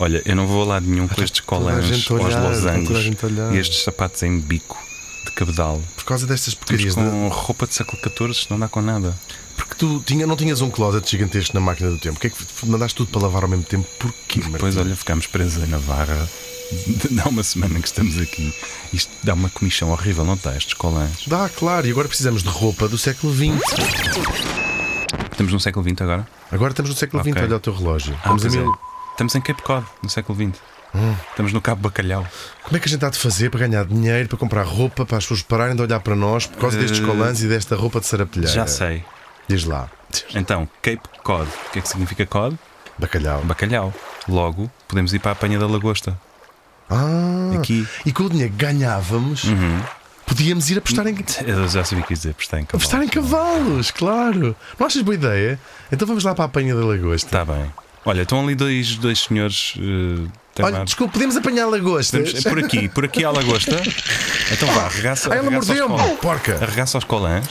Olha, eu não vou a lado nenhum com estes colãs a aos olhar, losangos olhar. e estes sapatos em bico de cabedal. Por causa destas porcarias. de- com roupa de século XIV, não dá com nada. Porque tu tinha, não tinhas um closet gigantesco na máquina do tempo. Porquê é que mandaste tudo para lavar ao mesmo tempo? Porquê, Martim? Depois, olha, ficámos presos na Varra. Dá uma semana que estamos aqui. Isto dá uma comichão horrível, não está? Estes colãs. Dá, claro. E agora precisamos de roupa do século XX. Estamos no século XX agora? Agora estamos no século XX. Olha o teu relógio. Ah, Estamos a pois é. mil... Estamos em Cape Cod, no século XX. Hum. Estamos no Cabo Bacalhau. Como é que a gente há de fazer para ganhar dinheiro, para comprar roupa, para as pessoas pararem de olhar para nós por causa destes Eh, colãs e desta roupa de sarapilheira? Já sei. Diz lá. Então, Cape Cod. O que é que significa Cod? Bacalhau. Bacalhau. Logo, podemos ir para a apanha da lagosta. Ah, Aqui. e com o dinheiro que ganhávamos, Uhum. podíamos ir apostar em, Eu já sabia o que ia dizer, apostar em cavalo. apostar em cavalos, claro. Não achas boa ideia? Então vamos lá para a apanha da lagosta. Está bem. Olha, estão ali dois, dois senhores. Uh, Olha, desculpa, podemos apanhar lagostas? Podemos- por aqui, por aqui há lagosta. Então vá, arregaça, Ai, ela mordeu-me! colãs. Porca! arregaça aos colãs.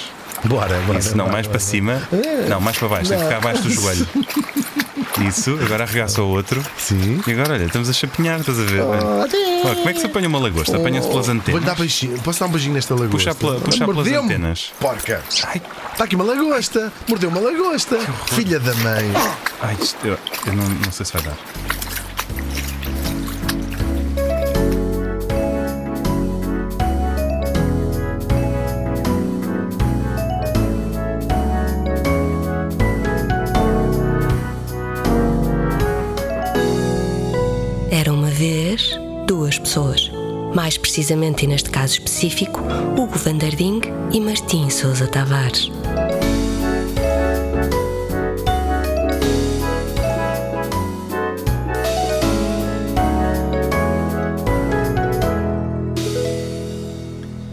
Bora, bora. Isso, não, bora, mais bora. para cima. Não, mais para baixo, tem que ficar abaixo do joelho. Isso, agora arregaça o outro. Sim. E agora, olha, estamos a chapinhar, estás a ver? Olha, como é que se apanha uma lagosta? Apanha-se pelas dar antenas. beijinho. Posso dar um beijinho nesta lagosta? Puxa pela- puxa pelas antenas. Porca! Ai, Está aqui uma lagosta! Mordeu uma lagosta! Filha da mãe! ai isto, eu, eu não, não sei se vai dar. Mais precisamente, e neste caso específico, Hugo Vanderding e Martim Sousa Tavares.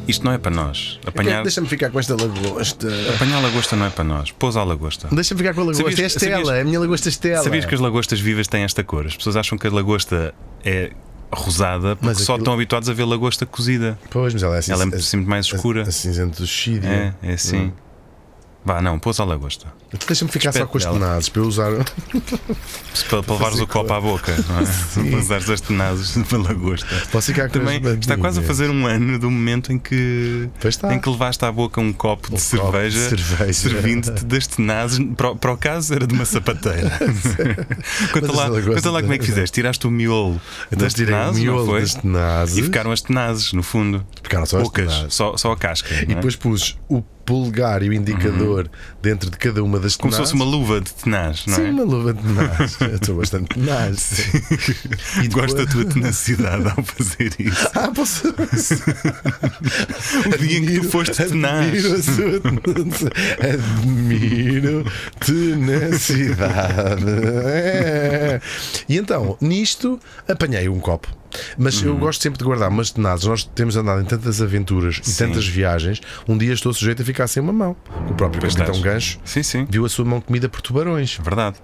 Isto não é para nós. Apanhar, Deixa-me ficar com esta lagosta. apanhar lagosta não é para nós. Pousa a lagosta. Deixa-me ficar com a lagosta. Sabias- é Estela, sabias- é a minha lagosta Estela. Sabias que as lagostas vivas têm esta cor? As pessoas acham que a lagosta é rosada porque Mas só aquilo- estão habituados a ver lagosta cozida. Pois, mas ela é assim. Ela é a- sempre mais a- escura. A, cinzento do Sírio. É, é assim. Vá, não, pousa a lagosta. Deixa-me ficar só Espete com os dela. tenazes para eu usar. Para, para levares o copo à boca, não é? Para usares as tenazes uma lagosta. Posso ficar com Também as está quase a fazer um ano do momento em que, em que levaste à boca um copo de Um copo de cerveja, cerveja. servindo-te das tenazes. Para, o- para o caso era de uma sapateira. conta, lá, conta lá como é que fizeste. Tiraste o miolo Então das o tenazes, não miolo das tenazes. E ficaram as tenazes, no fundo. Ficaram só as tenazes. só, só a casca. E é? depois pus o polegar e o indicador dentro de cada uma das Como se fosse uma luva de tenaz, não Sim, é? uma luva de tenaz. Eu estou bastante tenaz. E depois- Gosto da tua tenacidade ao fazer isso. Ah, posso. O dia em que tu foste tenaz. Admiro, a sua tenacidade. Admiro tenacidade. É. E então, nisto, apanhei um copo. Mas Uhum. eu gosto sempre de guardar umas tenazes. Nós temos andado em tantas aventuras e Sim. tantas viagens. Um dia estou sujeito a ficar sem uma mão. O próprio Pois capitão. Gancho Sim, sim. viu a sua mão comida por tubarões. Verdade.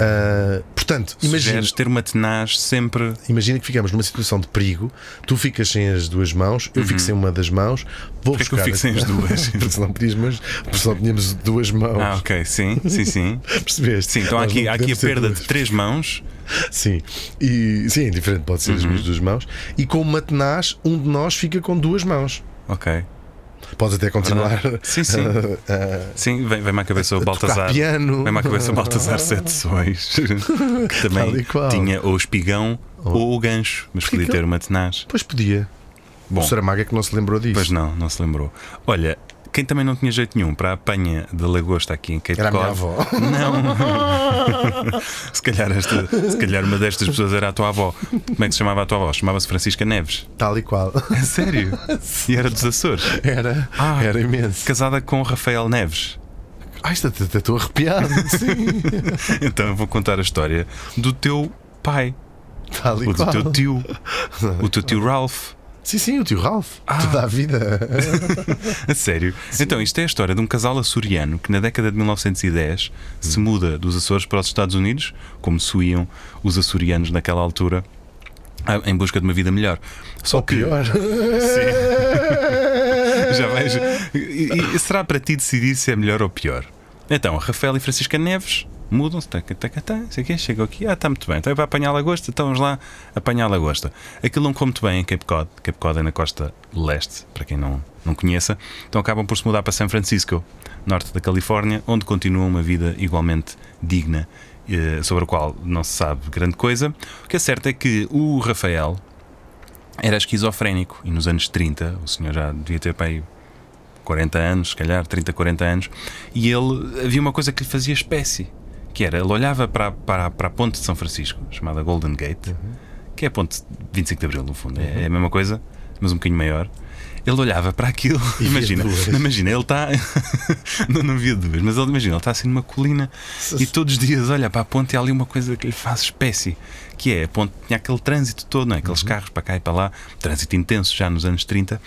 Ah, portanto, imagina, ter uma tenaz sempre. imagina que ficamos numa situação de perigo. Tu ficas sem as duas mãos, eu fico sem uma das mãos. Vou Uhum. Porquê que eu buscar fico sem as duas? porque senão pedíamos, mas porque senão tínhamos duas mãos. Ah, ok, sim, sim, sim. Percebeste? Sim, então há aqui, há aqui a perda duas. de três mãos. Sim, e sim, é diferente, pode ser as Uhum. minhas duas mãos. E com uma tenaz, um de nós fica com duas mãos. Ok. Podes até continuar. Sim, sim. a- Sim, vem- vem-me à cabeça o Baltazar. piano. Vem-me à cabeça o Baltazar Sete Sóis, que também tinha ou o espigão ou o gancho, mas podia ter uma tenaz. Pois podia. Bom. O Saramago é que não se lembrou disso. Pois não, não se lembrou. Olha, quem também não tinha jeito nenhum para a apanha da lagosta aqui em Cape Era a minha Cod. avó. Não. se, calhar esta, se calhar uma destas pessoas era a tua avó. Como é que se chamava a tua avó? Chamava-se Francisca Neves. Tal e qual. A sério? E era dos Açores. Era, Ah. era imenso. Casada com Rafael Neves. Ai, estou- arrepiado. Sim. Então eu vou contar a história do teu pai, Tal e do qual. teu tio, o teu tio Ralph. Sim, sim, o tio Ralph. Ah. Toda a vida. A sério? Então, isto é a história de um casal açoriano que na década de 1910 se muda dos Açores para os Estados Unidos, como se iam os açorianos naquela altura, em busca de uma vida melhor. Só Ou que. pior. Já vejo. E, e será para ti decidir se é melhor ou pior? Então, Rafael e Francisca Neves mudam-se, taca, taca, taca, sei o quê, chegam aqui, ah, está muito bem, então é para apanhar lagosta, então vamos lá apanhar lagosta. Aquilo não come muito bem em Cape Cod, Cape Cod é na costa leste, para quem não, não conheça, então acabam por se mudar para San Francisco, norte da Califórnia, onde continuam uma vida igualmente digna, eh, sobre a qual não se sabe grande coisa. O que é certo é que o Rafael era esquizofrénico e nos anos 30, o senhor já devia ter para aí 40 anos, se calhar 30, 40 anos, e ele havia uma coisa que lhe fazia espécie, que era ele olhava para, para, para a ponte de São Francisco, chamada Golden Gate, que é a ponte 25 de Abril, no fundo, é, é a mesma coisa, mas um bocadinho maior. Ele olhava para aquilo, E imagina, imagina, ele está. não, não via duas, mas ele imagina, ele está assim numa colina e todos os dias olha para a ponte e há ali uma coisa que lhe faz espécie, que é a ponte tinha aquele trânsito todo, não é? aqueles carros para cá e para lá, trânsito intenso já nos anos 30,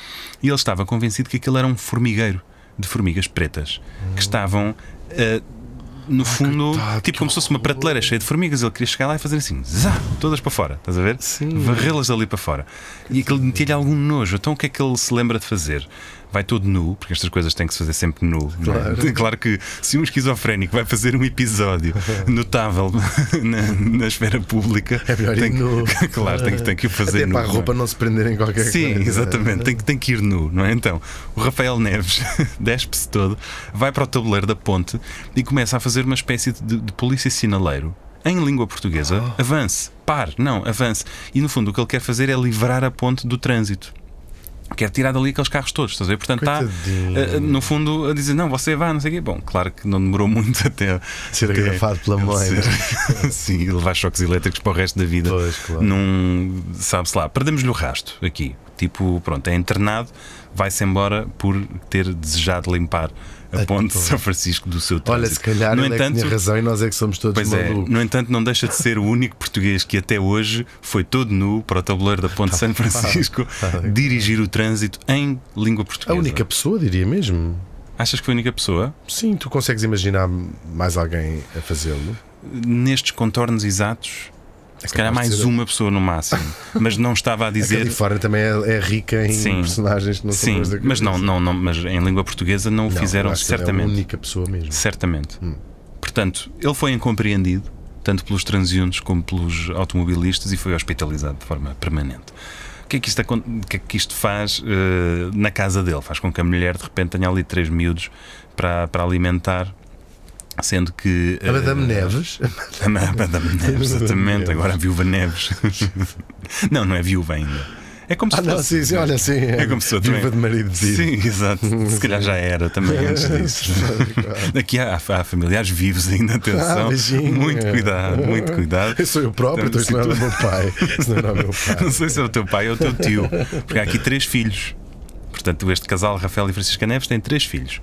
e ele estava convencido que aquilo era um formigueiro de formigas pretas que estavam. ah, no fundo, coitado, tipo como se fosse uma prateleira cheia de formigas, ele queria chegar lá e fazer assim, zá, todas para fora, estás a ver? Sim. Varrê-las ali para fora. E aquilo metia-lhe algum nojo. Então o que é que ele se lembra de fazer? Vai todo nu, porque estas coisas têm que se fazer sempre nu. é? Claro. claro que se um esquizofrénico vai fazer um episódio notável na, na esfera pública, É melhor ir tem que- nu. claro, tem, que- tem que o fazer Até nu. para a é? roupa não se prender em qualquer Sim, coisa. exatamente, tem, que- tem que ir nu, não é? Então, o Rafael Neves despe-se todo, vai para o tabuleiro da ponte e começa a fazer uma espécie de, de polícia sinaleiro. Em língua portuguesa, Oh. avance, pare, não, avance. E no fundo o que ele quer fazer é livrar a ponte do trânsito. Quer tirar dali aqueles carros todos, estás a ver? Portanto, está, Coitadinho. eh, no fundo, a dizer: não, você vai, não sei o quê. Bom, claro que não demorou muito até Ser até agrafado pela mãe, né? ser- Sim, e levar choques elétricos para o resto da vida. Pois, claro. Num, sabe-se lá, perdemos-lhe o rasto aqui. Tipo, pronto, é internado, vai-se embora por ter desejado limpar a ponte de. São Francisco do seu trânsito. Olha, se calhar no ele é que entanto, tinha razão e nós é que somos todos Pois é, no entanto, não deixa de ser o único português que até hoje foi todo nu para o tabuleiro da Ponte de São Francisco dirigir o trânsito em língua A portuguesa. única pessoa, diria mesmo. Achas que foi a única pessoa? Sim, tu consegues imaginar mais alguém a fazê-lo? Nestes contornos exatos, se calhar mais uma pessoa no máximo, mas não estava a A dizer. Califórnia também é, é rica em Sim. personagens que não são Sim, coisa da mas não, não, não, mas em língua portuguesa não o Não, fizeram certamente. É a única pessoa mesmo. Certamente. Hum. Portanto, ele foi incompreendido, tanto pelos transeuntes como pelos automobilistas, e foi hospitalizado de forma permanente. O que é que isto, que é que isto faz eh, na casa dele? Faz com que a mulher de repente tenha ali três miúdos para, para alimentar, sendo que. A Madame eh, Neves. a Ma- Madame Neves, exatamente. Agora a viúva Neves. não, não é viúva ainda. É como se Ah, não, fosse. sim, sim, olha, sim. É como se eu Viúva também- de marido de Sim, exato. Se calhar já era também antes disso. Aqui há, há familiares vivos ainda, atenção. Ah, beijinho. muito cuidado, muito cuidado. Eu sou eu próprio, então isto não se era o meu pai. Isso não era o meu pai. Não sei se é o teu pai ou o teu tio, porque há aqui três filhos. Portanto, este casal, Rafael e Francisca Neves, tem três filhos.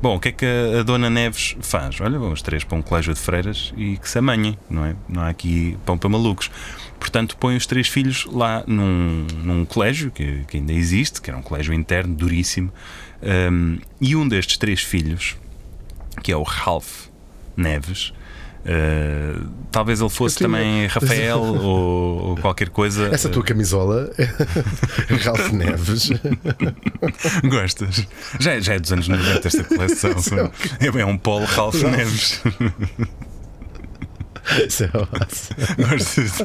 Bom, o que é que a, Dona Neves faz? Olha, vão os três para um colégio de freiras e que se amanhem, não é? Não há aqui pão para malucos. Portanto, põe os três filhos lá num, num colégio que, que ainda existe, que era um colégio interno, duríssimo. Um, e um destes três filhos, que é o Ralph Neves, uh, talvez ele fosse tinha- também Rafael ou, ou qualquer coisa. Essa tua camisola é Ralph Neves. Gostas? Já, é- já é dos anos 90 esta coleção. É, é um Paulo Ralph Neves. Isso é ótimo. Gostas?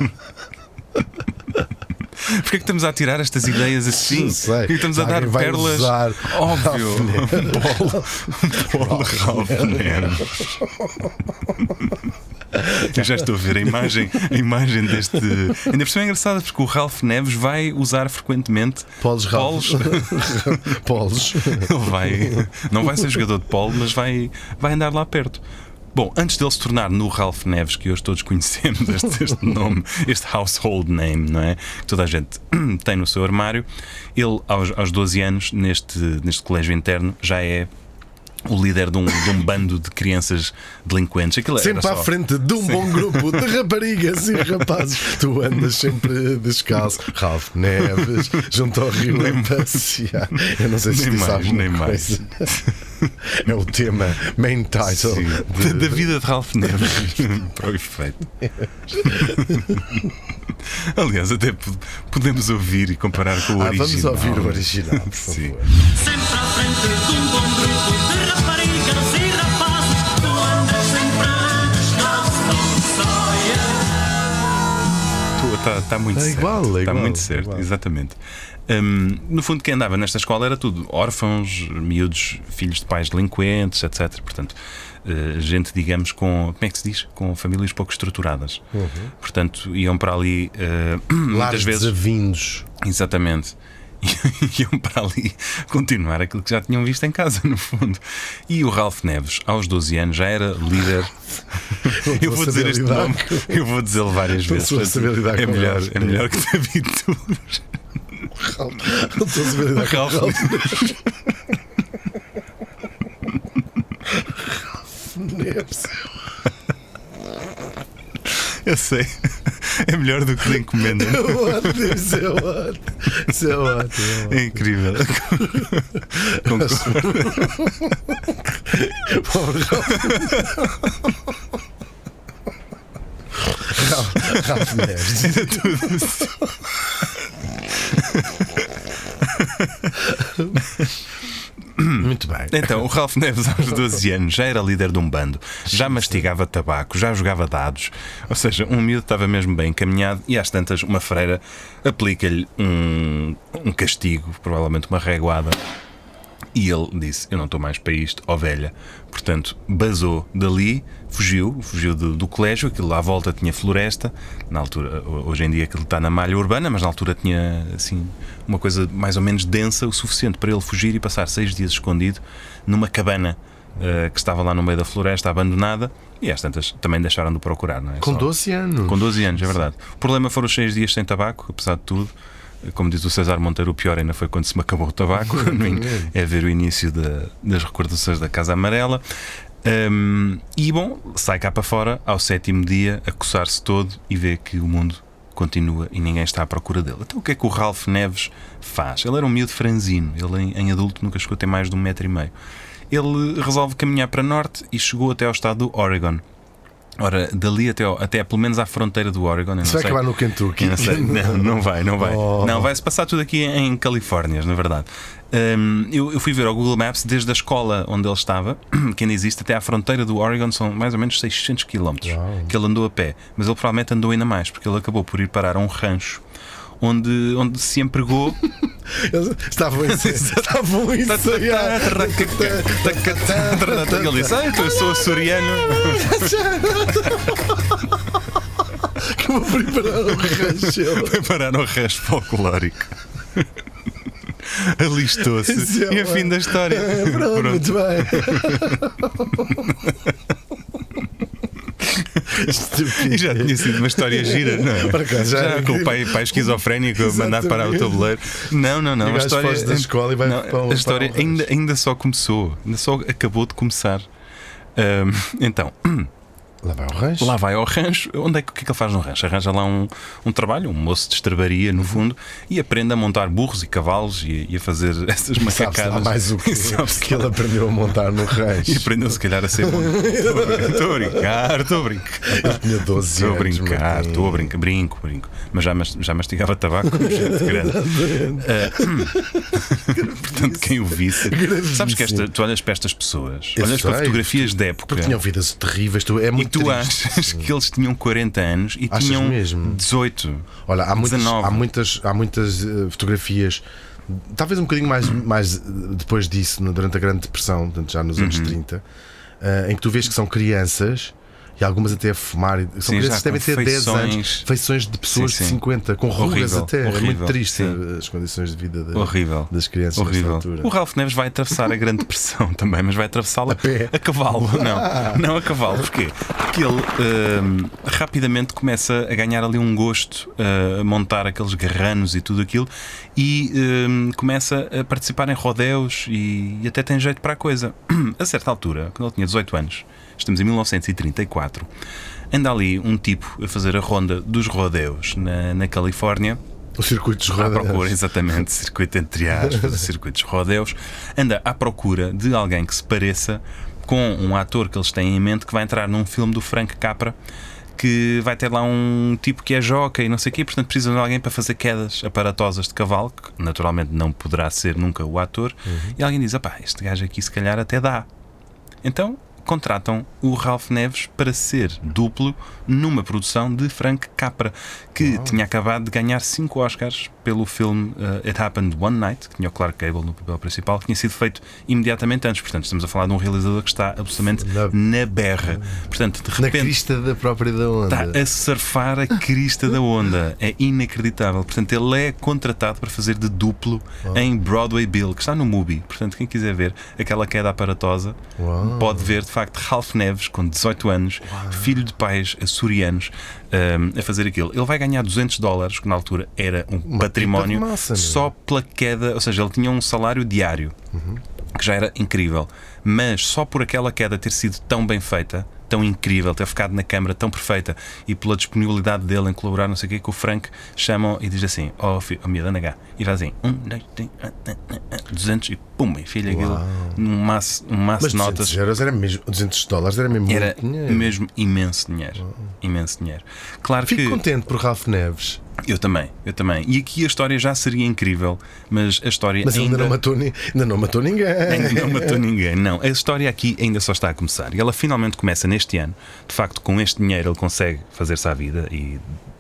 Porquê é que estamos a tirar estas ideias assim? Não sei. Porquê é que estamos a dar pérolas? usar Óbvio. Paulo, Paulo Ralph Neves. Eu já estou a ver a imagem, a imagem deste. Ainda por cima é engraçado porque o Ralph Neves vai usar frequentemente Polos polos. Polos. Ele vai. Não vai ser jogador de polo, mas vai, vai andar lá perto. Bom, antes dele se tornar no Ralph Neves, que hoje todos conhecemos este, este nome, este household name, não é? Que toda a gente tem no seu armário, ele, aos, aos 12 anos, neste, neste colégio interno, já é o líder de um, de um bando de crianças delinquentes. Aquilo era Sempre à só- frente de um bom grupo de raparigas e rapazes. Tu andas sempre descalço. Ralph Neves, junto ao rio a passear. Eu não sei se Nem mais, nem mais. coisa. É o tema, main title. Sim, de- da, da vida de Ralph Neves para o efeito. Aliás, até po- podemos ouvir e comparar com o Ah, original. vamos ouvir o original, por Sim. favor. Sempre à frente de um bom Está tá muito É certo. igual, é Está igual, muito é certo, igual. exatamente. Hum, no fundo, quem andava nesta escola era tudo órfãos, miúdos, filhos de pais delinquentes, etc. Portanto, eh, gente, digamos, com. Como é que se diz? Com famílias pouco estruturadas. Portanto, iam para ali eh, muitas vezes. desavindos. Exatamente. Iam para ali continuar aquilo que já tinham visto em casa, no fundo. E o Ralph Neves, aos 12 anos, já era líder. Eu vou dizer este nome, eu vou dizê-lo várias Não vezes. saber lidar é melhor, Ralph é melhor que David Tunes. Não estou a saber lidar com Ralph Ralph Neves. Eu sei. É melhor do que da encomenda. É ótimo, isso é ótimo. Isso é ótimo. É incrível. Concordo. Ralph. Neves. Era tudo assim. Muito bem. Então, o Ralph Neves, aos 12 anos, já era líder de um bando, já mastigava tabaco, já jogava dados. Ou seja, um miúdo estava mesmo bem encaminhado e às tantas, uma freira aplica-lhe um, um castigo, provavelmente uma reguada. E ele disse: Eu não estou mais para isto, ó velha. Portanto, basou dali, fugiu, fugiu do, do colégio. Aquilo lá à volta tinha floresta. Na altura, hoje em dia, aquilo está na malha urbana, mas na altura tinha assim uma coisa mais ou menos densa, o suficiente para ele fugir e passar seis dias escondido numa cabana eh, que estava lá no meio da floresta, abandonada. E às tantas também deixaram de procurar, não é? Com Só- 12 anos. com 12 anos, é verdade. O problema foram os seis dias sem tabaco, apesar de tudo. Como diz o César Monteiro, o pior ainda foi quando se me acabou o tabaco. In- é ver o início da- das recordações da Casa Amarela. Hum, e bom, sai cá para fora ao sétimo dia a coçar-se todo e vê que o mundo continua e ninguém está à procura dele. Então o que é que o Ralph Neves faz? Ele era um miúdo franzino, ele em, em adulto nunca chegou a ter mais de um metro e meio. Ele resolve caminhar para norte e chegou até ao estado do Oregon. Ora, dali até, até pelo menos à fronteira do Oregon. não Isso vai sei- acabar no Kentucky. não, sei. não, não vai, não vai. Oh. Não, vai-se passar tudo aqui em Califórnia, na verdade. Hum, eu, eu fui ver ao Google Maps desde a escola onde ele estava, que ainda existe, até à fronteira do Oregon, são mais ou menos 600 km Uau. que ele andou a pé. Mas ele provavelmente andou ainda mais, porque ele acabou por ir parar a um rancho onde, onde se empregou. Estavam a. Estavam a ele disse: Ah, eu sou açoriano. Que vou preparar um rancho. Foi parar ao rancho folclórico. Alistou-se. É E a uma- fim da história. É, pronto, muito bem. E já tinha sido uma história gira, não é? Acaso, já já com o pai, pai esquizofrénico a mandar parar o tabuleiro. Não, não, não. E A história, da escola e vai não, para a história para ainda, ainda só começou, ainda só acabou de começar. Ahm, então, Lá vai o rancho. lá vai ao rancho. Onde é que, o que é que ele faz no rancho? Arranja lá um, um trabalho, um moço de estrebaria, no fundo, e aprende a montar burros e cavalos e, e a fazer essas macacadas. mais o que, que ele aprendeu a montar no rancho. E aprendeu se calhar a ser bom. Estou a brincar, estou a brincar. Ele tinha 12 Estou a anos. brincar, estou a brincar, brinco, brinco. Mas já, mas- já mastigava tabaco como gente grande. Ah, portanto, quem o visse. Sabes que esta, tu olhas para estas pessoas, Eu olhas para fotografias de época Porque tinham vidas terríveis. Tu, é muito tu triste. achas que eles tinham 40 anos e Achas tinham mesmo? 18. Olha, há muitas, 19. há muitas, há muitas eh, fotografias, talvez um bocadinho mais, mais eh, depois disso, durante a Grande Depressão, já nos anos Uhum. 30, eh, em que tu vês que são crianças. E algumas até a fumar. e- São Sim, crianças que devem ter 10 feições. anos, feições de pessoas Sim, sim. de 50, com rugas Horrível, até. é horrível, muito triste eh, as condições de vida da- Horrível. das crianças Horrível. altura. O Ralph Neves vai atravessar a Grande Depressão também, mas vai atravessá-la A a cavalo. Não, não a cavalo. Porquê? Porque ele hum, rapidamente começa a ganhar ali um gosto uh, a montar aqueles garranos e tudo aquilo e hum, começa a participar em rodeos e, e até tem jeito para a coisa. A certa altura, quando ele tinha 18 anos, estamos em 1934, anda ali um tipo a fazer a ronda dos rodeos na, na Califórnia. Os circuitos À rodados. procura, exatamente, circuito entre aspas, circuitos rodeus, anda à procura de alguém que se pareça com um ator que eles têm em mente que vai entrar num filme do Frank Capra que vai ter lá um tipo que é joca e não sei o quê, portanto precisam de alguém para fazer quedas aparatosas de cavalo, que naturalmente não poderá ser nunca o ator, e alguém diz: pá, este gajo aqui se calhar até dá. Então contratam o Ralph Neves para ser duplo numa produção de Frank Capra, que tinha acabado de ganhar cinco Oscars pelo filme uh, It Happened One Night, que tinha o Clark Gable no papel principal, que tinha sido feito imediatamente antes. Portanto, estamos a falar de um realizador que está absolutamente Na- na, berra. Portanto, de Na repente. crista da própria da onda. Está a surfar a crista da onda. É inacreditável. Portanto, ele é contratado para fazer de duplo em Broadway Bill, que está no Mubi. Portanto, quem quiser ver aquela queda aparatosa Uau. pode ver, de facto, Ralph Neves, com 18 anos, filho de pais açorianos, um, a fazer aquilo. Ele vai ganhar 200 dólares, que na altura era um Uma património, massa, só pela queda. Ou seja, ele tinha um salário diário Uhum. que já era incrível. Mas só por aquela queda ter sido tão bem feita, tão incrível, ter ficado na câmara tão perfeita e pela disponibilidade dele em colaborar, não sei o quê, que o Frank chamam e diz assim: Oh, filho, oh anda cá. E faz assim: um, dois, três, ah, ah, ah, ah, 200 e pum, filha aquilo, Uau. um maço, um maço de 200 notas. euros era mesmo, 200 dólares era mesmo Era muito dinheiro. mesmo imenso dinheiro. Imenso dinheiro. Claro Fico que. contente por Ralph Neves, Eu também, eu também. E aqui a história já seria incrível, mas a história mas ainda ainda não matou, ainda não matou ninguém. Ainda não matou ninguém, não. A história aqui ainda só está a começar. E ela finalmente começa neste ano. De facto, com este dinheiro ele consegue fazer-se à vida e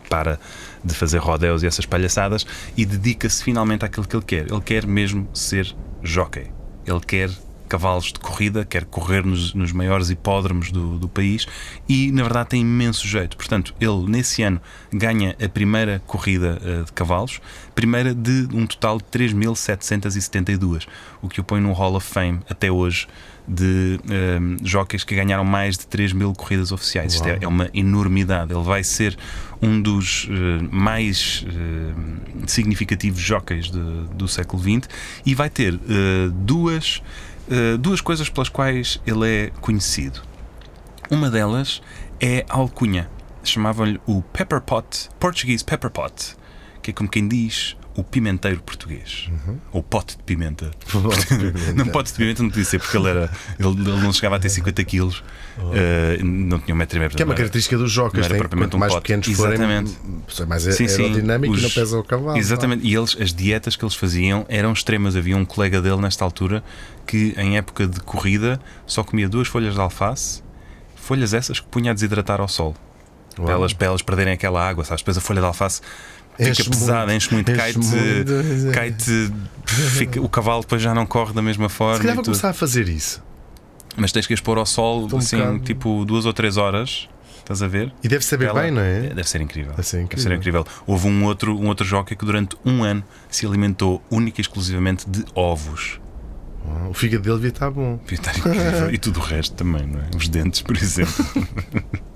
para de fazer rodeos e essas palhaçadas e dedica-se finalmente àquilo que ele quer. Ele quer mesmo ser jockey. Ele quer cavalos de corrida, quer correr nos, nos maiores hipódromos do, do país e, na verdade, tem imenso jeito. Portanto, ele, nesse ano, ganha a primeira corrida eh, de cavalos, primeira de um total de 3.772, o que o põe no Hall of Fame até hoje de um, jockeys que ganharam mais de 3 mil corridas oficiais. Isto é, é uma enormidade. Ele vai ser um dos eh, mais eh, significativos jockeys de- do século XX e vai ter eh, duas, eh, duas coisas pelas quais ele é conhecido. Uma delas é a alcunha. Chamavam-lhe o Pepper Pot, Portuguese Pepper Pot, que é como quem diz o pimenteiro português. Ou pote de pimenta. não pote de pimenta não podia ser, porque ele, era, ele, ele não chegava a ter 50 quilos, eh, não tinha um metro e meio. Que é uma característica dos não jocas, era tem, propriamente um mais pote. pequenos Exatamente. forem, mais Sim, sim. aerodinâmico e Os- não pesa o cavalo. Exatamente, e eles, as dietas que eles faziam eram extremas. Havia um colega dele nesta altura que, em época de corrida, só comia duas folhas de alface, folhas essas que punha a desidratar ao sol. Uau. Para elas, para elas perderem aquela água, sabes? Depois a folha de alface fica Enche pesada, muito, enche muito, cai-te, fica- o cavalo depois já não corre da mesma Se forma. calhar e vou começar a fazer isso. Mas tens que expor ao sol, um assim, bocado- tipo duas ou três horas. Estás a ver? E deve saber Ela- bem, não é? Deve ser incrível. Deve ser incrível. incrível. Houve um outro, um outro jockey que durante um ano se alimentou única e exclusivamente de ovos. O fígado dele devia estar bom. Devia estar incrível. e tudo o resto também, não é? Os dentes, por exemplo.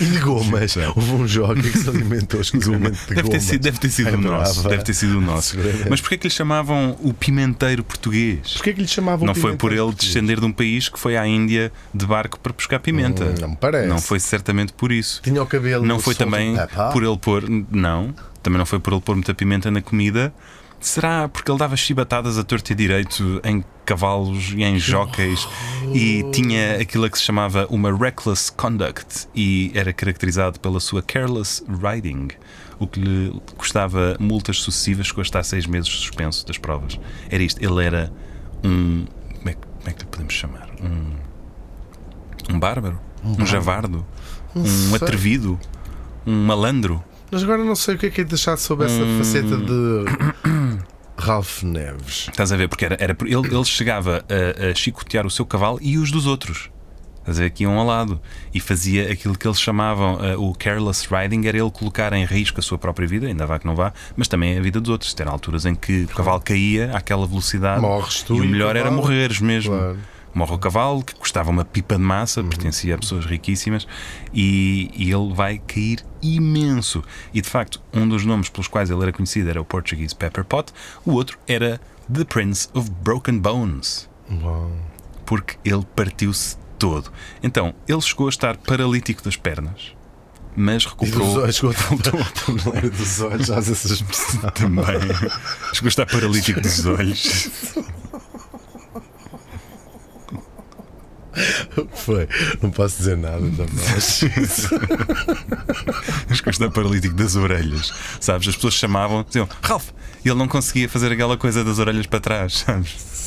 E de gomas. Houve um jogo que se alimentou exclusivamente de Deve ter gomas. sido, deve ter sido o nosso. Deve ter sido o nosso. Mas porquê que lhe chamavam o pimenteiro português? Porquê que lhe chamavam Não foi por ele português? descender de um país que foi à Índia de barco para buscar pimenta. Hum, não me parece. Não foi certamente por isso. Tinha o cabelo. Não foi também Epá. por ele pôr. Não, também não foi por ele pôr muita pimenta na comida. Será porque ele dava chibatadas a torto e direito em cavalos e em jockeys e tinha aquilo a que se chamava uma reckless conduct e era caracterizado pela sua careless riding, o que lhe custava multas sucessivas, chegou a estar seis meses suspenso das provas. Era isto, ele era um. Como é, que- como é que lhe podemos chamar? Um. Um bárbaro? Um, javardo? Um atrevido? Um malandro? Mas agora não sei o que é que é deixar sobre essa Hum. faceta de Ralph Neves. Estás a ver? Porque era, era ele, ele chegava a, a chicotear o seu cavalo e os dos outros. Estás a ver? Que iam ao lado. E fazia aquilo que eles chamavam eh, o careless riding, era ele colocar em risco a sua própria vida, ainda vá que não vá, mas também a vida dos outros. Ter alturas em que o cavalo caía àquela velocidade. Morres tu e o melhor era morreres mesmo. Claro. Morre o cavalo, que custava uma pipa de massa, pertencia a pessoas riquíssimas, e, e ele vai cair imenso. E de facto, um dos nomes pelos quais ele era conhecido era o Portuguese Pepper Pot, o outro era The Prince of Broken Bones, Uau. porque ele partiu-se todo. Então, ele chegou a estar paralítico das pernas, mas E dos recuperou. olhos, dos olhos, essa expressão. Também. Chegou a estar paralítico dos olhos. Foi. Não posso dizer nada também. Mas que está paralítico das orelhas, sabes? As pessoas chamavam, diziam Ralph, e ele não conseguia fazer aquela coisa das orelhas para trás, sabes?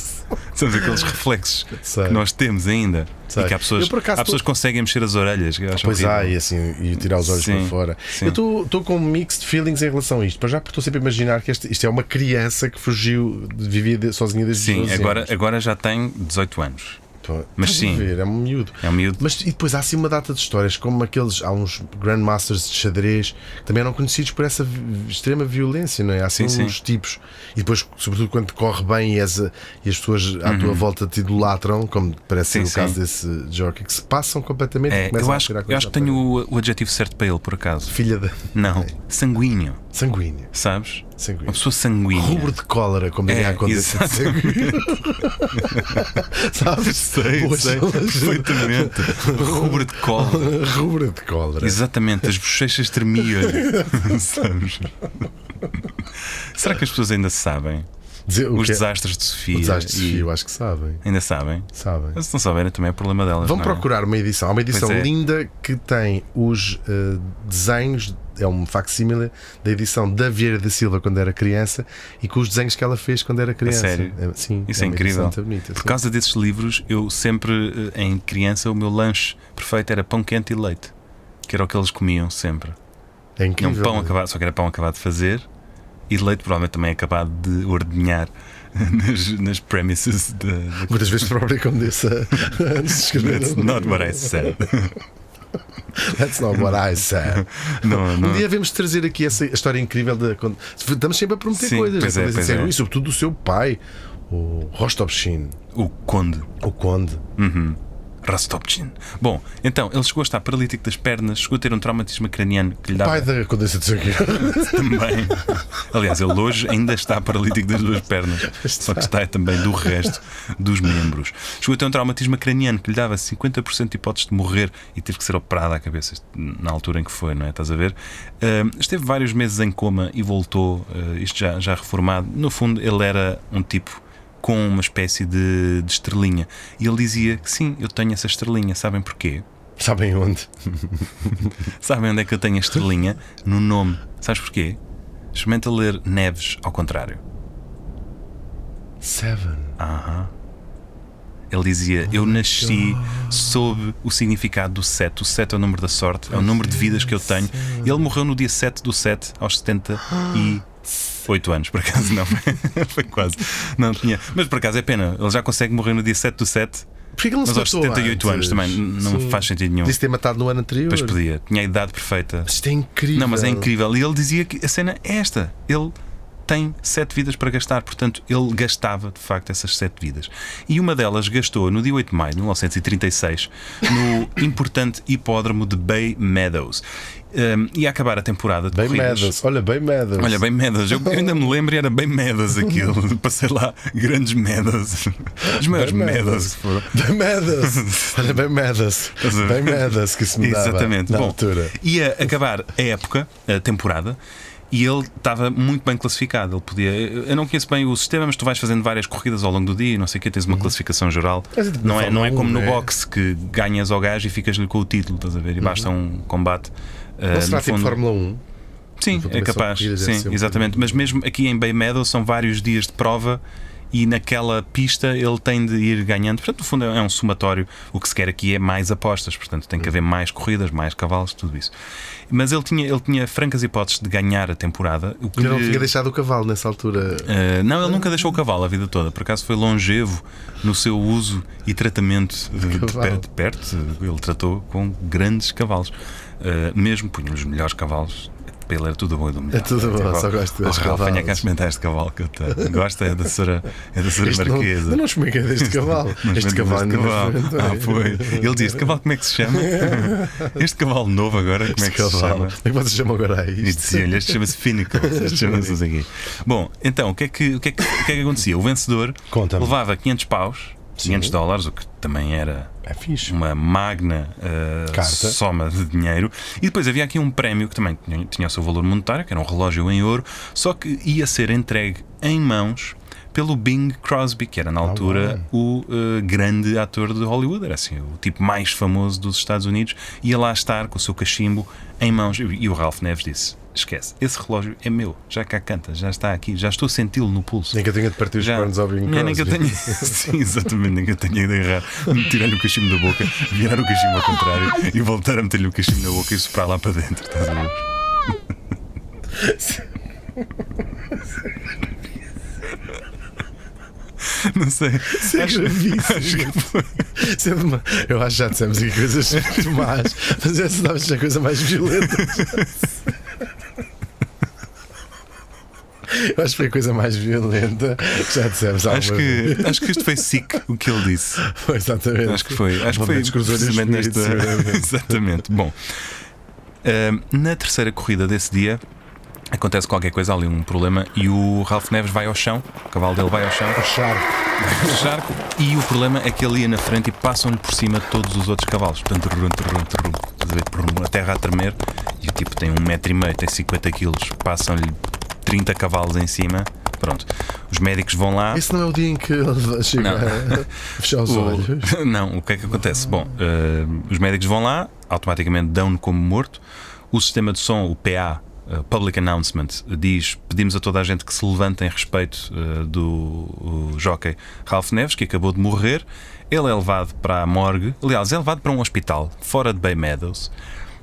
Sabes aqueles reflexos Sei. que nós temos ainda. Sei. E que há pessoas, Eu, acaso, há pessoas tô- que conseguem mexer as orelhas. Pois há, e assim, e tirar os olhos Sim, para fora. sim. Eu estou com mixed feelings em relação a isto, para já porque estou sempre a imaginar que este- isto é uma criança que fugiu, vivia sozinha desde Sim, 12 agora, anos. agora já tem 18 anos. Mas sim. ver, é um miúdo. É um miúdo. Mas e depois há assim uma data de histórias, como aqueles, há uns Grandmasters de xadrez que também eram conhecidos por essa extrema violência, não é? Há assim Sim, sim. uns tipos, e depois, sobretudo quando corre bem e as, e as pessoas à tua volta te idolatram, como parece Uhum. Sim, ser o caso sim. desse jockey, que se passam completamente É, eu a acho, eu acho que tenho o, o adjetivo certo para ele, por acaso. Filha da. Não, sanguíneo, Sanguínea. sabes? Sanguínea. Uma pessoa sanguínea. Rubro de cólera, como diria É, a. Sanguínea. Sabes? Sei, Boas sei, perfeitamente. Rubro de cola. Rubro de cólera. Exatamente, as bochechas tremiam. Sabes? Será que as pessoas ainda sabem? Dizer, Os que é- desastres de Sofia. o desastre de Sofia, eu acho que sabem. Ainda sabem? Sabem. Mas se não souberem, também é problema delas. Vão é? procurar uma edição. Há uma edição é. linda que tem os eh, desenhos, é um facsímile da edição da Vieira da Silva quando era criança e com os desenhos que ela fez quando era criança. sério? É, sim, Isso é, uma incrível. bonita, Por sim. causa desses livros, eu sempre, eh, em criança, o meu lanche perfeito era pão quente e leite. Que era o que eles comiam sempre. É Tinha um incrível. pão acabado, só que era pão acabado de fazer e leite provavelmente também acabado de ordenhar nas, nas premises da. Muitas vezes própria Condessa antes de escrever. That's not what I said. That's not what I said. Não, não. Um dia devemos trazer aqui essa história incrível da. Estamos sempre a prometer Sim, coisas, pois é, pois é. Sanguínea, e sobretudo o seu pai, o Rostopchin, O Conde. o Conde. Uhum. Rostopchin. Bom, então, ele chegou a estar paralítico das pernas, chegou a ter um traumatismo craniano que lhe dava Pai da Condessa de Sanguínea. também. Aliás, ele hoje ainda está paralítico das duas pernas, só que está também do resto dos membros. Chegou a ter um traumatismo craniano que lhe dava 50% de hipóteses de morrer e teve que ser operado à cabeça na altura em que foi, não é? Estás a ver? Ah, esteve vários meses em coma e voltou, ah, isto já, já reformado. No fundo, ele era um tipo com uma espécie de, de estrelinha. E ele dizia que sim, eu tenho essa estrelinha. Sabem porquê? Sabem onde? Sabem onde é que eu tenho a estrelinha? No nome. Sabes porquê? Experimenta ler Neves ao contrário. Seven. Aham. Ele dizia: Eu nasci sob o significado do 7. O 7 é o número da sorte, é o número de vidas que eu tenho. E ele morreu no dia 7 do 7, aos 78 anos, por acaso não. Foi quase. Não tinha. Mas por acaso é pena, ele já consegue morrer no dia 7 do 7, Porquê que ele não mas se aos matou 78 anos antes? também. Não Sim. faz sentido nenhum. Disse ter matado no ano anterior. Depois podia, tinha a idade perfeita. Isto é incrível. Não, mas é incrível. E ele dizia que a cena é esta. Ele tem sete vidas para gastar, portanto, ele gastava de facto essas sete vidas. E uma delas gastou no dia 8 de maio de 1936 no importante hipódromo de Bay Meadows. Um, ia acabar a temporada de Bem corridas. Meadows. Olha, bem Meadows. Olha, bem Meadows. Eu, ainda me lembro e era bem Meadows aquilo. Passei lá grandes Meadows. Os maiores Meadows foram. Bem Meadows. Olha, bem Meadows. Bem Meadows que se me dava Exatamente. na Bom, altura. ia acabar a época, a temporada. E ele estava muito bem classificado. Ele podia. Eu não conheço bem o sistema, mas tu vais fazendo várias corridas ao longo do dia e não sei o que, tens uma classificação geral. Mas é tipo Não é, não é como 1, no é? boxe que ganhas ao gajo e ficas-lhe com o título, estás a ver? E basta um combate. uh, Não será no tipo fundo- Fórmula 1? Sim, Então é capaz. Sim, exatamente. Mas mesmo aqui em Bay Meadows são vários dias de prova e naquela pista ele tem de ir ganhando. Portanto, no fundo é um somatório. O que se quer aqui é mais apostas, portanto tem que haver mais corridas, mais cavalos, tudo isso. Mas ele tinha, ele tinha francas hipóteses de ganhar a temporada. O que Eu não tinha deixado o cavalo nessa altura. Uh, não, ele nunca deixou o cavalo a vida toda. Por acaso foi longevo no seu uso e tratamento de, de cavalo. per- de perto. Ele tratou com grandes cavalos. Uh, mesmo punha os melhores cavalos. Ele era tudo bom e do melhor. É tudo bom, Tipo, só gosto oh, desses Ralf, venha cá experimentar este cavalo que eu tenho. Gosta, é da Sra. É da Sra. Não, Marquesa. eu não espeguei deste cavalo. Não este cavalo este cavalo. não. Ah, foi. Ele diz: Este cavalo como é que se chama? Este cavalo novo agora, como é Este que se cavalo. chama? Como é que vocês chamam agora a E isto? dizia-lhe, este chama-se Finnicle, este chama-se não quê. Bom, então, o que, é que, o, que é que, o que é que acontecia? O vencedor levava 500 paus, 500 Sim. dólares, o que também era É uma magna uh, soma de dinheiro. E depois havia aqui um prémio que também tinha, o seu valor monetário, que era um relógio em ouro, só que ia ser entregue em mãos pelo Bing Crosby, que era na altura o uh, grande ator de Hollywood, era assim, o tipo mais famoso dos Estados Unidos, ia lá estar com o seu cachimbo em mãos. E o Ralph Neves disse: Esquece, esse relógio é meu, já cá canta, já está aqui, já estou a senti-lo no pulso. Nem que eu tenha de partir os Já, cornos ao Bing nem que eu tenha, sim, exatamente, nem que eu tenha de agarrar, tirar-lhe o cachimbo da boca, virar o cachimbo ao contrário e voltar a meter-lhe o cachimbo na boca e soprar lá para dentro. Estás a ver? Não sei. Isso é Acho- acho que foi. É dema- Eu acho que já dissemos aqui coisas muito más, mas essa deve ser a coisa mais violenta. Eu acho que foi a coisa mais violenta que já dissemos alguma Acho vez. que, acho que isto foi sick o que ele disse. Foi exatamente. Acho que foi. Acho que foi precisamente nesta. Exatamente. Bom, ahm, na terceira corrida desse dia acontece qualquer coisa, há ali um problema e o Ralph Neves vai ao chão, o cavalo dele vai ao chão, Achar. charco, e o problema é que ele ia na frente e passam-lhe por cima todos os outros cavalos. Portanto, trum, trum? Trum, a terra a tremer e o tipo tem um metro e meio, tem 50 quilos, passam-lhe 30 cavalos em cima. Pronto, os médicos vão lá. Esse não é o dia em que ele chega Não. a fechar os O- olhos. Não, o que é que acontece? Bom, eh, os médicos vão lá, automaticamente dão-no como morto. O sistema de som, o PA, eh, Public Announcement, diz: pedimos a toda a gente que se levante em respeito eh, do jockey Ralph Neves, que acabou de morrer. Ele é levado para a morgue, aliás, é levado para um hospital fora de Bay Meadows.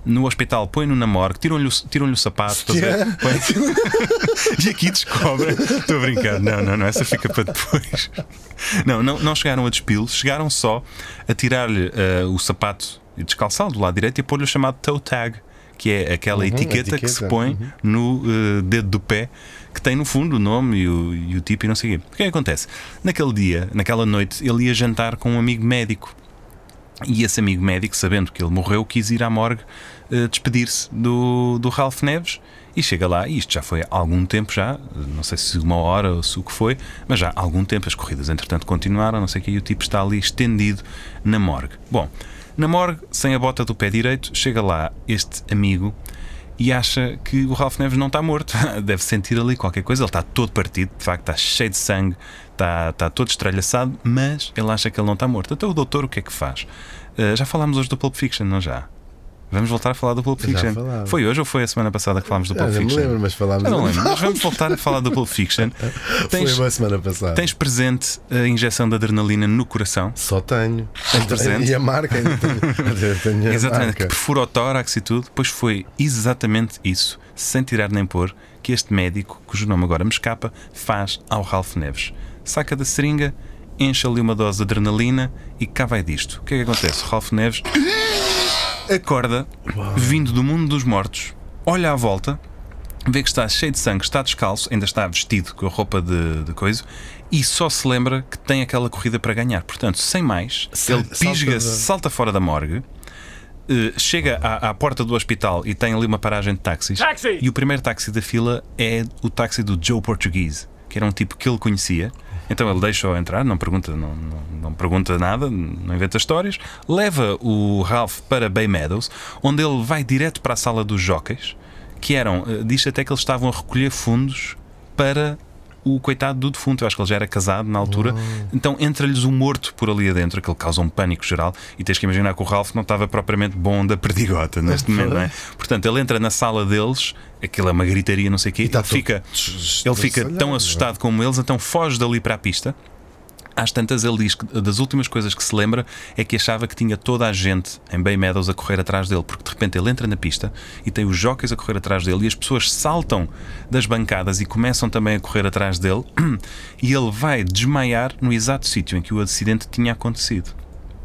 No hospital põe-no na morgue, tiram-lhe o, tiram o sapato? Põe- e aqui descobrem. Estou a brincar, não, não, não, essa fica para depois. Não, não, não chegaram a despilo, chegaram só a tirar-lhe eh, o sapato e descalçá-lo do lado direito e a pôr-lhe o chamado toe tag, que é aquela Uhum, etiqueta, que se etiqueta, põe uhum. no eh, dedo do pé, que tem no fundo o nome e o, e o tipo e não sei o quê. O que é que acontece? Naquele dia, naquela noite, ele ia jantar com um amigo médico. E esse amigo médico, sabendo que ele morreu, quis ir à morgue eh, despedir-se do, do Ralph Neves e chega lá, e isto já foi há algum tempo já, não sei se uma hora ou se o que foi, mas já há algum tempo as corridas entretanto continuaram, não sei o que, e o tipo está ali estendido na morgue. Bom, na morgue, sem a bota do pé direito, chega lá este amigo e acha que o Ralph Neves não está morto. Deve sentir ali qualquer coisa. Ele está todo partido, de facto, está cheio de sangue, está, está todo estralhaçado, mas ele acha que ele não está morto. Então o doutor o que é que faz? Uh, já falámos hoje do Pulp Fiction, não já? Vamos voltar a falar do Pulp Fiction. Foi hoje ou foi a semana passada que falámos do Ah, Pulp não me Fiction? lembro, mas falámos. Eu não lembro, mas vamos voltar a falar do Pulp Fiction. Foi Tens, uma semana passada. tens presente a injeção de adrenalina no coração? Só tenho. Tens presente? E a marca ainda tenho. Exatamente, que marca. perfura o tórax e tudo. Pois foi exatamente isso, sem tirar nem pôr, que este médico, cujo nome agora me escapa, faz ao Ralph Neves. Saca da seringa, enche ali uma dose de adrenalina e cá vai disto. O que é que acontece? O Ralph Neves acorda, vindo do mundo dos mortos, olha à volta, vê que está cheio de sangue, está descalço, ainda está vestido com a roupa de, de coisa, e só se lembra que tem aquela corrida para ganhar. Portanto, sem mais, Sa- ele salta pisga-se, da- salta fora da morgue. eh, chega à, à porta do hospital e tem ali uma paragem de táxis. Táxi! E o primeiro táxi da fila é o táxi do Joe Portuguese, que era um tipo que ele conhecia. Então ele deixa-o entrar, não pergunta, não, não, não pergunta nada, não inventa histórias. Leva o Ralph para Bay Meadows, onde ele vai direto para a sala dos jockeys, que eram, eh, diz até que eles estavam a recolher fundos para o coitado do defunto. Eu acho que ele já era casado na altura. Então entra-lhes um morto por ali adentro, que ele causa um pânico geral. E tens que imaginar que o Ralph não estava propriamente bom da perdigota neste momento, não é? Portanto, ele entra na sala deles, aquilo é uma gritaria, não sei o quê. E está ele fica, ele fica tão estressalhado, assustado como eles, então foge dali para a pista. Às tantas, ele diz que das últimas coisas que se lembra é que achava que tinha toda a gente em Bay Meadows a correr atrás dele, porque de repente ele entra na pista e tem os jockeys a correr atrás dele e as pessoas saltam das bancadas e começam também a correr atrás dele e ele vai desmaiar no exato sítio em que o acidente tinha acontecido.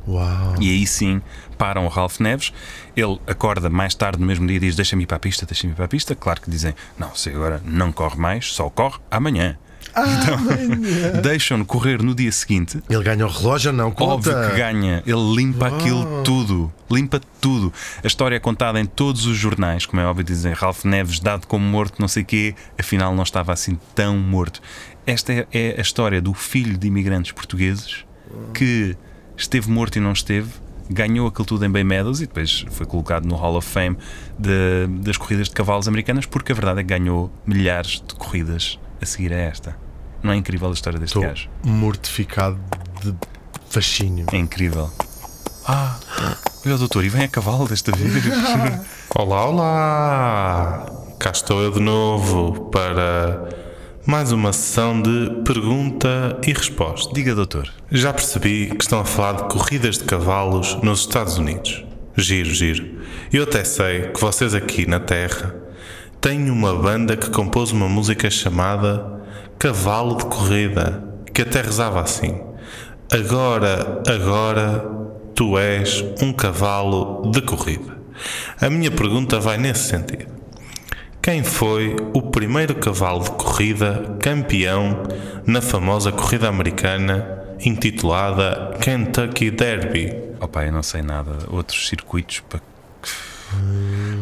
Uau. E aí sim param o Ralph Neves. Ele acorda mais tarde no mesmo dia e diz: Deixa-me ir para a pista, deixa-me ir para a pista. Claro que dizem: Não, você agora não corre mais, só corre amanhã. Então, deixam-no correr no dia seguinte. Ele ganha o relógio, não conta. Óbvio que ganha, ele limpa aquilo tudo, limpa tudo. A história é contada em todos os jornais, como é óbvio, dizem Ralph Neves dado como morto, não sei quê, afinal não estava assim tão morto. Esta é, é a história do filho de imigrantes portugueses que esteve morto e não esteve, ganhou aquilo tudo em Bay Meadows e depois foi colocado no Hall of Fame de- das corridas de cavalos americanas, porque a verdade é que ganhou milhares de corridas a seguir a esta. Não é incrível a história deste Estou gajo? mortificado de fascínio. É incrível. Ah, olha o doutor, e vem a cavalo desta vez. Olá, olá! Cá estou eu de novo para mais uma sessão de pergunta e resposta. Diga, doutor. Já percebi que estão a falar de corridas de cavalos nos Estados Unidos. Giro, giro. Eu até sei que vocês aqui na Terra têm uma banda que compôs uma música chamada Cavalo de Corrida, que até rezava assim: Agora, agora, tu és um cavalo de corrida. A minha pergunta vai nesse sentido. Quem foi o primeiro cavalo de corrida campeão na famosa corrida americana intitulada Kentucky Derby? Opa, eu não sei nada. Outros circuitos para.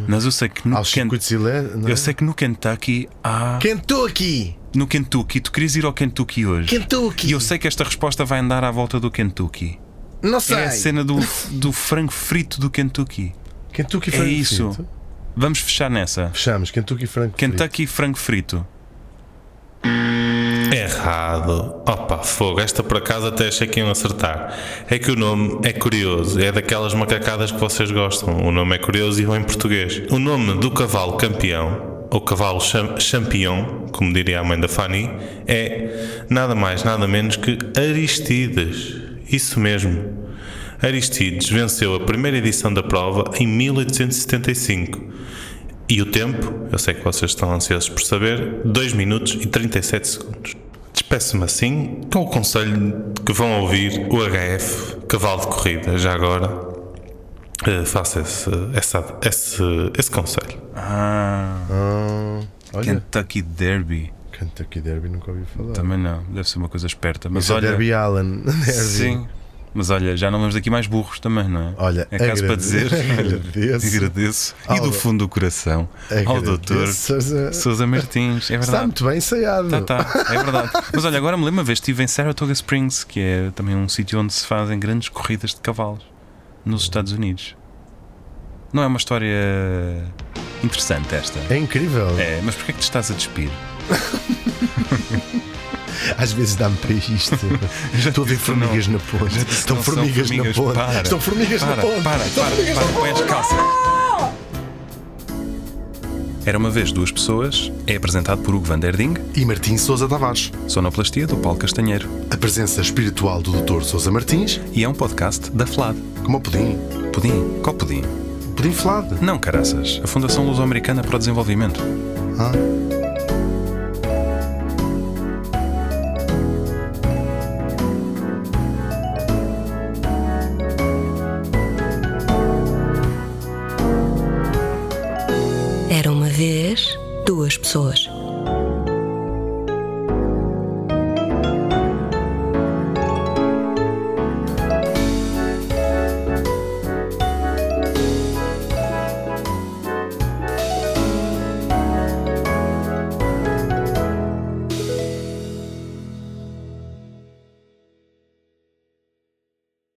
Mas eu sei que no, Aos Ken- circuitos ele não é? eu sei que no Kentucky há. Kentucky! No Kentucky, tu querias ir ao Kentucky hoje. Kentucky! E eu sei que esta resposta vai andar à volta do Kentucky. Não sei! É a cena do, do frango frito do Kentucky. Kentucky É frango isso. frito. Vamos fechar nessa. Fechamos, Kentucky frango frito. Kentucky frango frito. Errado. Opa, fogo. Esta por acaso até achei que iam acertar. É que o nome é curioso. É daquelas macacadas que vocês gostam. O nome é curioso e vem em português. O nome do cavalo campeão, ou cavalo cham champion, como diria a mãe da Fanny, é nada mais, nada menos que Aristides. Isso mesmo. Aristides venceu a primeira edição da prova em 1875. E o tempo, eu sei que vocês estão ansiosos por saber, 2 minutos e 37 segundos. Despeço-me assim com o conselho que vão ouvir o HF, cavalo de corrida, já agora. eh, faça esse, essa- esse, esse conselho. Ah, Ah, olha, Kentucky Derby. Kentucky Derby nunca ouvi falar. Também não. Deve ser uma coisa esperta. Mas Isso é olha. Derby Allen. Derby. Sim. Mas olha, já não vamos daqui mais burros também, não é? Olha, é caso para dizer. agradeço. agradeço. E do fundo do coração ao doutor Sousa- Sousa Martins. É Está verdade. muito bem ensaiado. Tá, tá, é verdade. Mas olha, agora me lembro uma vez estive em Saratoga Springs, que é também um sítio onde se fazem grandes corridas de cavalos nos Estados Unidos. Não é uma história interessante esta? É incrível. É, mas porquê é que te estás a despir? Às vezes dá-me para isto. Estou a ver disse não. formigas na ponte. Estão são formigas, na ponte. Para, Estão formigas para, na ponte. Para, Estão para, formigas para, na as ponte. calças. Era uma vez duas pessoas. É apresentado por Hugo Van Der Ding, E Martim Sousa Tavares. sonoplastia do Paulo Castanheiro. A presença espiritual do Dr. Sousa Martins, E é um podcast da FLAD. como o pudim. Pudim? Qual pudim? Pudim flado. Não, caraças. A Fundação Luso-Americana para o Desenvolvimento. Ah. Pessoas.